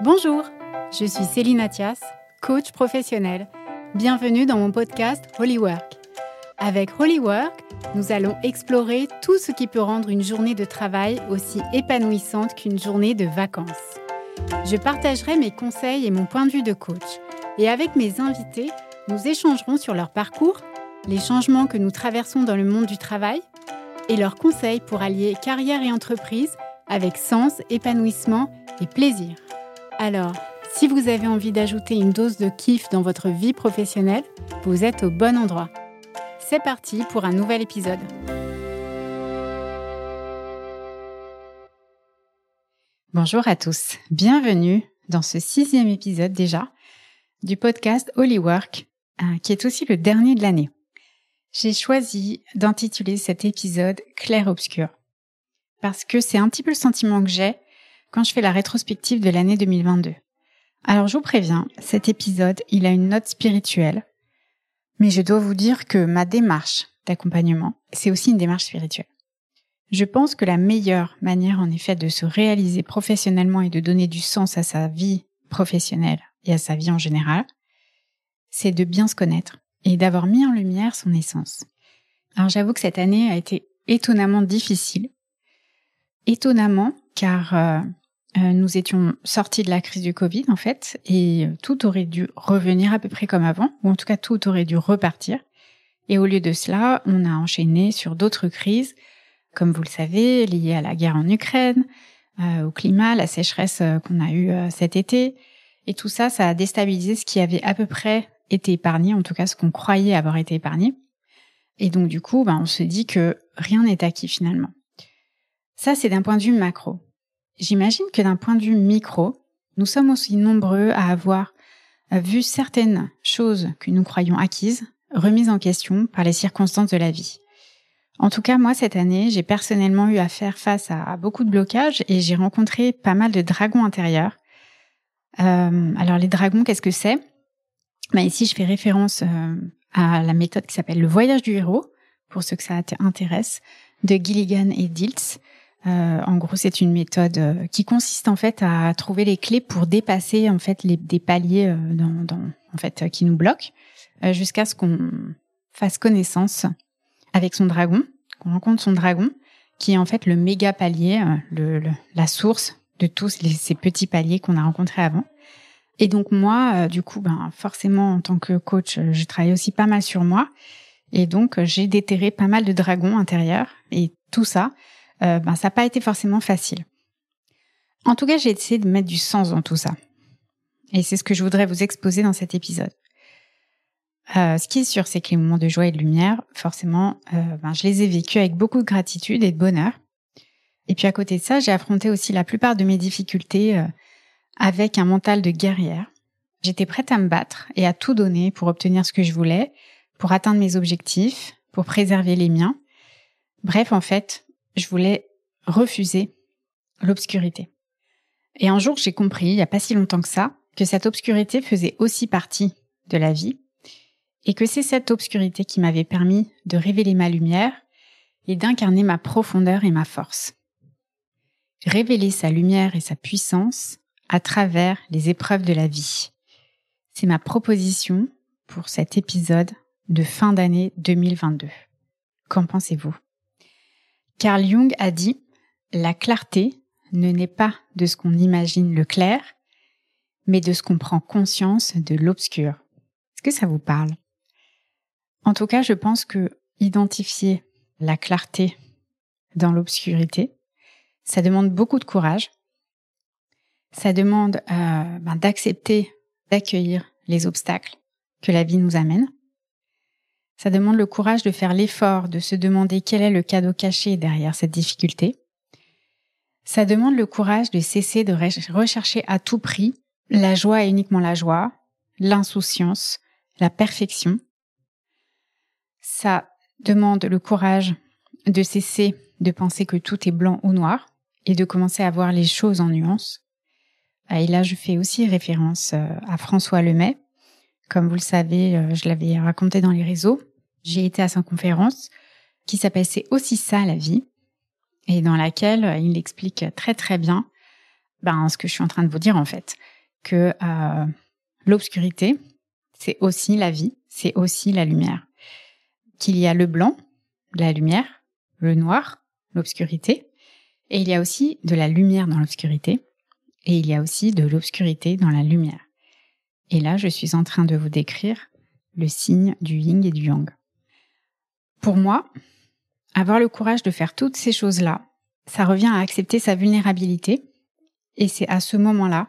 Bonjour, je suis Céline Athias, coach professionnel. Bienvenue dans mon podcast Holywork. Avec Holywork, nous allons explorer tout ce qui peut rendre une journée de travail aussi épanouissante qu'une journée de vacances. Je partagerai mes conseils et mon point de vue de coach. Et avec mes invités, nous échangerons sur leur parcours, les changements que nous traversons dans le monde du travail et leurs conseils pour allier carrière et entreprise avec sens, épanouissement et plaisir. Alors, si vous avez envie d'ajouter une dose de kiff dans votre vie professionnelle, vous êtes au bon endroit. C'est parti pour un nouvel épisode. Bonjour à tous, bienvenue dans ce sixième épisode déjà du podcast Holywork, euh, qui est aussi le dernier de l'année. J'ai choisi d'intituler cet épisode Clair-Obscur, parce que c'est un petit peu le sentiment que j'ai quand je fais la rétrospective de l'année 2022. Alors je vous préviens, cet épisode, il a une note spirituelle, mais je dois vous dire que ma démarche d'accompagnement, c'est aussi une démarche spirituelle. Je pense que la meilleure manière en effet de se réaliser professionnellement et de donner du sens à sa vie professionnelle et à sa vie en général, c'est de bien se connaître et d'avoir mis en lumière son essence. Alors j'avoue que cette année a été étonnamment difficile. Étonnamment car euh, euh, nous étions sortis de la crise du Covid en fait et tout aurait dû revenir à peu près comme avant ou en tout cas tout aurait dû repartir. Et au lieu de cela, on a enchaîné sur d'autres crises comme vous le savez, liées à la guerre en Ukraine, euh, au climat, la sécheresse qu'on a eue cet été. Et tout ça, ça a déstabilisé ce qui avait à peu près été épargné, en tout cas ce qu'on croyait avoir été épargné. Et donc du coup, ben, on se dit que rien n'est acquis finalement. Ça, c'est d'un point de vue macro. J'imagine que d'un point de vue micro, nous sommes aussi nombreux à avoir vu certaines choses que nous croyons acquises remises en question par les circonstances de la vie. En tout cas, moi, cette année, j'ai personnellement eu à faire face à beaucoup de blocages et j'ai rencontré pas mal de dragons intérieurs. Euh, alors, les dragons, qu'est-ce que c'est? Bah, ici, je fais référence euh, à la méthode qui s'appelle le voyage du héros, pour ceux que ça intéresse, de Gilligan et Diltz. Euh, en gros, c'est une méthode euh, qui consiste en fait à trouver les clés pour dépasser en fait les, des paliers euh, dans, dans, en fait qui nous bloquent, jusqu'à ce qu'on fasse connaissance avec son dragon, qu'on rencontre son dragon, qui est en fait le méga palier, le, la source de tous les, ces petits paliers qu'on a rencontrés avant. Et donc moi, euh, du coup, ben forcément en tant que coach, euh, je travaille aussi pas mal sur moi. Et donc euh, j'ai déterré pas mal de dragons intérieurs. Et tout ça, ben ça n'a pas été forcément facile. En tout cas, j'ai essayé de mettre du sens dans tout ça. Et c'est ce que je voudrais vous exposer dans cet épisode. ce qui est sûr, c'est que les moments de joie et de lumière, forcément, ben, je les ai vécus avec beaucoup de gratitude et de bonheur. Et puis à côté de ça, j'ai affronté aussi la plupart de mes difficultés avec un mental de guerrière. J'étais prête à me battre et à tout donner pour obtenir ce que je voulais, pour atteindre mes objectifs, pour préserver les miens. Bref, en fait, je voulais refuser l'obscurité. Et un jour, j'ai compris, il n'y a pas si longtemps que ça, que cette obscurité faisait aussi partie de la vie et que c'est cette obscurité qui m'avait permis de révéler ma lumière et d'incarner ma profondeur et ma force. Révéler sa lumière et sa puissance, à travers les épreuves de la vie. C'est ma proposition pour cet épisode de fin d'année 2022. Qu'en pensez-vous? Carl Jung a dit La clarté ne naît pas de ce qu'on imagine le clair, mais de ce qu'on prend conscience de l'obscur. Est-ce que ça vous parle? En tout cas, je pense que identifier la clarté dans l'obscurité, ça demande beaucoup de courage, ça demande euh, ben, d'accepter, d'accueillir les obstacles que la vie nous amène. Ça demande le courage de faire l'effort de se demander quel est le cadeau caché derrière cette difficulté. Ça demande le courage de cesser de rechercher à tout prix la joie et uniquement la joie, l'insouciance, la perfection. Ça demande le courage de cesser de penser que tout est blanc ou noir et de commencer à voir les choses en nuances. Ah, et là, je fais aussi référence euh, à François Lemay. Comme vous le savez, euh, je l'avais raconté dans les réseaux. J'ai été à sa conférence qui s'appelle C'est aussi ça la vie et dans laquelle euh, il explique très très bien ben, ce que je suis en train de vous dire en fait, que euh, l'obscurité, c'est aussi la vie, c'est aussi la lumière. Qu'il y a le blanc, la lumière, le noir, l'obscurité, et il y a aussi de la lumière dans l'obscurité, et il y a aussi de l'obscurité dans la lumière. Et là, je suis en train de vous décrire le signe du yin et du yang. Pour moi, avoir le courage de faire toutes ces choses-là, ça revient à accepter sa vulnérabilité, et c'est à ce moment-là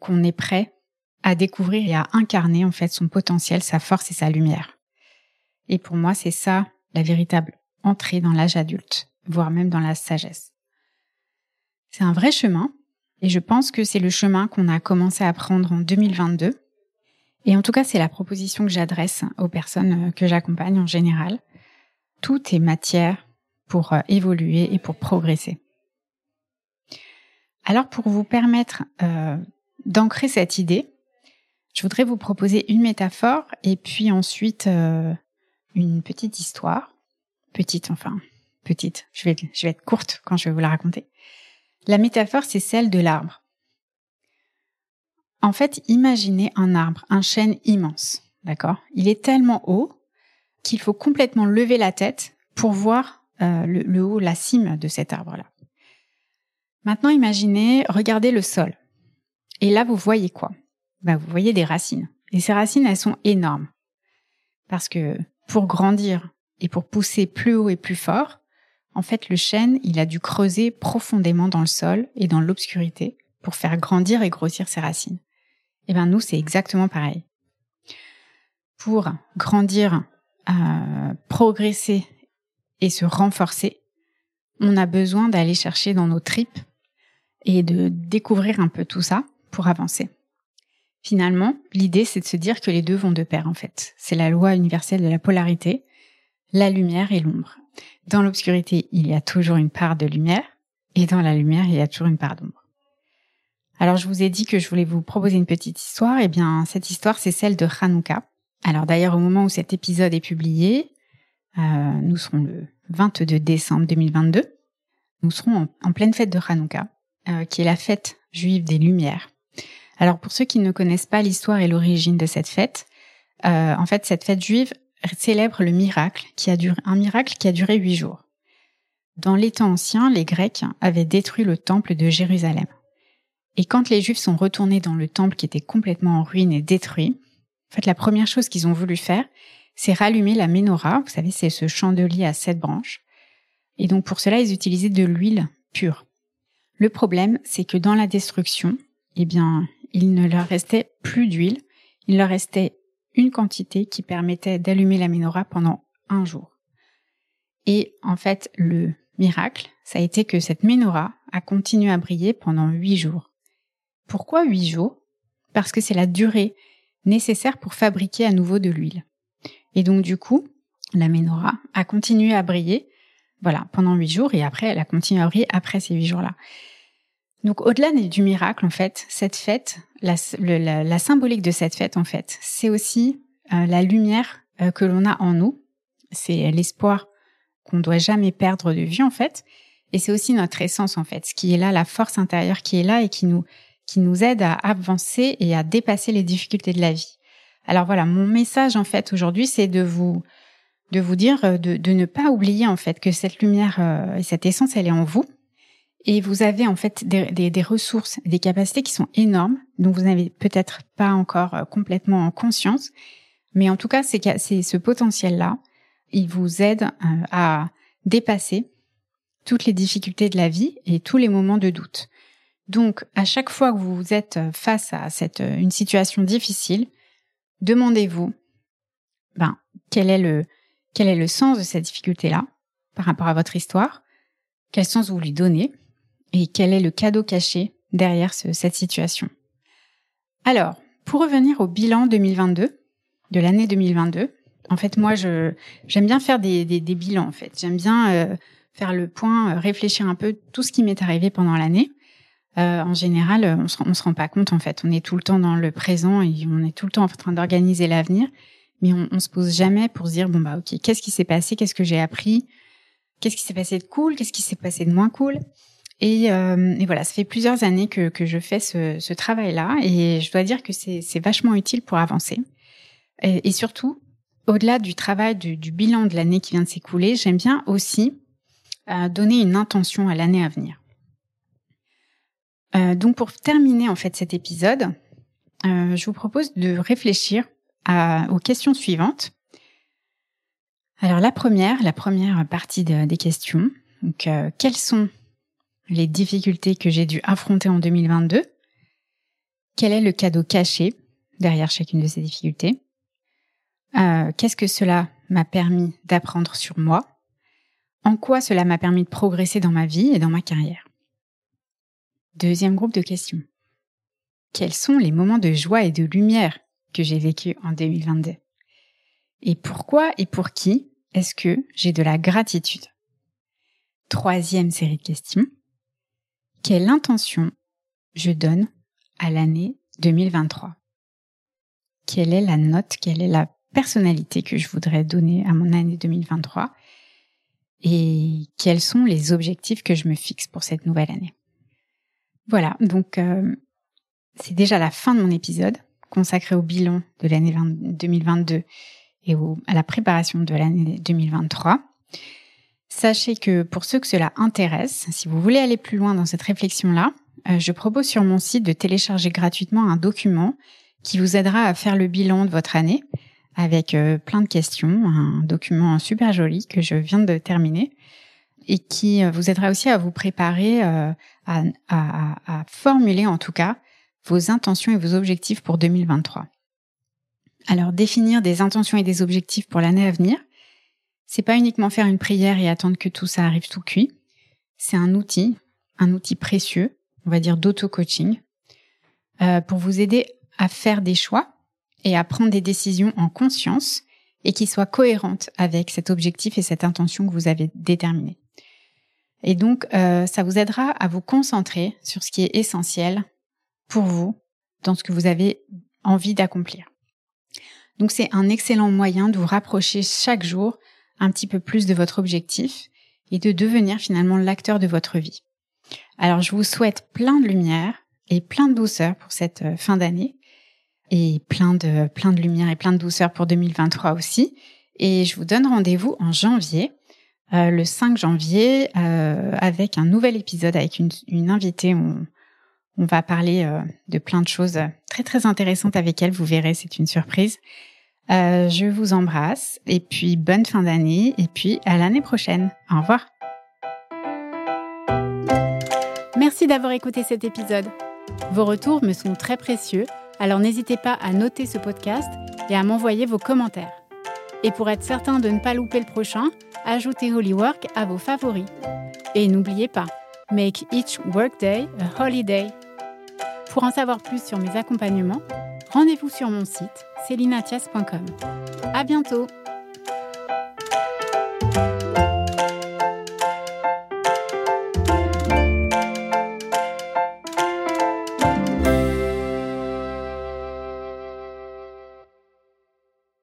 qu'on est prêt à découvrir et à incarner en fait son potentiel, sa force et sa lumière. Et pour moi, c'est ça la véritable entrée dans l'âge adulte, voire même dans la sagesse. C'est un vrai chemin, et je pense que c'est le chemin qu'on a commencé à prendre en 2022. Et en tout cas, c'est la proposition que j'adresse aux personnes euh, que j'accompagne en général. Tout est matière pour euh, évoluer et pour progresser. Alors pour vous permettre euh, d'ancrer cette idée, je voudrais vous proposer une métaphore et puis ensuite euh, une petite histoire. Petite, enfin, petite. Je vais, je vais être courte quand je vais vous la raconter. La métaphore, c'est celle de l'arbre. En fait, imaginez un arbre, un chêne immense. D'accord? Il est tellement haut qu'il faut complètement lever la tête pour voir euh, le, haut, la cime de cet arbre-là. Maintenant, imaginez, regardez le sol. Et là, vous voyez quoi? Bah, Vous voyez des racines. Et ces racines, elles sont énormes. Parce que pour grandir et pour pousser plus haut et plus fort, en fait, le chêne, il a dû creuser profondément dans le sol et dans l'obscurité pour faire grandir et grossir ses racines. Et eh bien, nous, c'est exactement pareil. Pour grandir, euh, progresser et se renforcer, on a besoin d'aller chercher dans nos tripes et de découvrir un peu tout ça pour avancer. Finalement, l'idée, c'est de se dire que les deux vont de pair, en fait. C'est la loi universelle de la polarité, la lumière et l'ombre. Dans l'obscurité, il y a toujours une part de lumière, et dans la lumière, il y a toujours une part d'ombre. Alors, je vous ai dit que je voulais vous proposer une petite histoire. Eh bien, cette histoire, c'est celle de Hanouka. Alors, d'ailleurs, au moment où cet épisode est publié, euh, nous serons le 22 décembre 2022. Nous serons en, pleine fête de Hanouka, euh, qui est la fête juive des Lumières. Alors pour ceux qui ne connaissent pas l'histoire et l'origine de cette fête, euh, en fait cette fête juive célèbre le miracle qui a duré un miracle qui a duré huit jours. Dans les temps anciens, les Grecs avaient détruit le temple de Jérusalem. Et quand les Juifs sont retournés dans le temple qui était complètement en ruine et détruit, en fait la première chose qu'ils ont voulu faire, c'est rallumer la menorah. Vous savez, c'est ce chandelier à sept branches. Et donc pour cela, ils utilisaient de l'huile pure. Le problème, c'est que dans la destruction, eh bien, il ne leur restait plus d'huile, il leur restait une quantité qui permettait d'allumer la menorah pendant un jour. Et en fait, le miracle, ça a été que cette menorah a continué à briller pendant huit jours. Pourquoi huit jours? Parce que c'est la durée nécessaire pour fabriquer à nouveau de l'huile. Et donc du coup, la menorah a continué à briller, voilà, pendant huit jours, et après, elle a continué à briller après ces huit jours-là. Donc au-delà du miracle, en fait, cette fête, la, symbolique de cette fête, en fait, c'est aussi euh, la lumière euh, que l'on a en nous. C'est l'espoir qu'on ne doit jamais perdre de vue, en fait. Et c'est aussi notre essence, en fait, ce qui est là, la force intérieure qui est là et qui nous, qui nous aide à avancer et à dépasser les difficultés de la vie. Alors voilà, mon message, en fait, aujourd'hui, c'est de vous, de vous dire euh, de, ne pas oublier, en fait, que cette lumière et cette essence, elle est en vous et vous avez en fait des, ressources, des capacités qui sont énormes, dont vous n'avez peut-être pas encore euh, complètement en conscience. Mais en tout cas, c'est ce potentiel-là, il vous aide euh, à dépasser toutes les difficultés de la vie et tous les moments de doute. Donc, à chaque fois que vous êtes face à cette euh, une situation difficile, demandez-vous, ben, quel est le quel est le sens de cette difficulté-là par rapport à votre histoire? Quel sens vous lui donnez? Et quel est le cadeau caché derrière cette situation? Alors, pour revenir au bilan 2022, de l'année 2022, en fait, moi, je j'aime bien faire des, des, bilans, en fait. J'aime bien euh, faire le point, euh, réfléchir un peu tout ce qui m'est arrivé pendant l'année. Euh, en général, on se, on se rend pas compte, en fait. On est tout le temps dans le présent et on est tout le temps en train d'organiser l'avenir, mais on, on se pose jamais pour se dire bon bah ok, qu'est-ce qui s'est passé, qu'est-ce que j'ai appris, qu'est-ce qui s'est passé de cool, qu'est-ce qui s'est passé de moins cool? Et, euh, et, voilà, ça fait plusieurs années que, que je fais ce, ce travail-là et je dois dire que c'est vachement utile pour avancer. Et, et surtout, au-delà du travail du, du, bilan de l'année qui vient de s'écouler, j'aime bien aussi euh, donner une intention à l'année à venir. Euh, donc pour terminer en fait cet épisode, euh, je vous propose de réfléchir aux questions suivantes. Alors la première, la première partie de, des questions, donc euh, quelles sont les difficultés que j'ai dû affronter en 2022, quel est le cadeau caché derrière chacune de ces difficultés, qu'est-ce que cela m'a permis d'apprendre sur moi, en quoi cela m'a permis de progresser dans ma vie et dans ma carrière? Deuxième groupe de questions. Quels sont les moments de joie et de lumière que j'ai vécu en 2022 Et pourquoi et pour qui est-ce que j'ai de la gratitude? Troisième série de questions. Quelle intention je donne à l'année 2023 Quelle est la note, quelle est la personnalité que je voudrais donner à mon année 2023 et quels sont les objectifs que je me fixe pour cette nouvelle année? Voilà, donc euh, c'est déjà la fin de mon épisode consacré au bilan de l'année 2022 et à la préparation de l'année 2023. Sachez que pour ceux que cela intéresse, si vous voulez aller plus loin dans cette réflexion-là, euh, je propose sur mon site de télécharger gratuitement un document qui vous aidera à faire le bilan de votre année avec euh, plein de questions, un document super joli que je viens de terminer et qui euh, vous aidera aussi à vous préparer à, à, à formuler en tout cas vos intentions et vos objectifs pour 2023. Alors définir des intentions et des objectifs pour l'année à venir, c'est pas uniquement faire une prière et attendre que tout ça arrive tout cuit. C'est un outil, un outil précieux, on va dire d'auto-coaching, euh, pour vous aider à faire des choix et à prendre des décisions en conscience et qui soient cohérentes avec cet objectif et cette intention que vous avez déterminée. Et donc, euh, ça vous aidera à vous concentrer sur ce qui est essentiel pour vous dans ce que vous avez envie d'accomplir. Donc, c'est un excellent moyen de vous rapprocher chaque jour un petit peu plus de votre objectif et de devenir finalement l'acteur de votre vie. Alors je vous souhaite plein de lumière et plein de douceur pour cette euh, fin d'année et plein de plein de lumière et plein de douceur pour 2023 aussi. Et je vous donne rendez-vous en janvier, euh, le 5 janvier, euh, avec un nouvel épisode avec une, invitée. On, va parler de plein de choses très très intéressantes avec elle. Vous verrez, c'est une surprise. Euh, je vous embrasse et puis bonne fin d'année et puis à l'année prochaine. Au revoir. Merci d'avoir écouté cet épisode. Vos retours me sont très précieux, alors n'hésitez pas à noter ce podcast et à m'envoyer vos commentaires. Et pour être certain de ne pas louper le prochain, ajoutez Holywork à vos favoris. Et n'oubliez pas, make each workday a holiday. Pour en savoir plus sur mes accompagnements, rendez-vous sur mon site celinatias.com. À bientôt!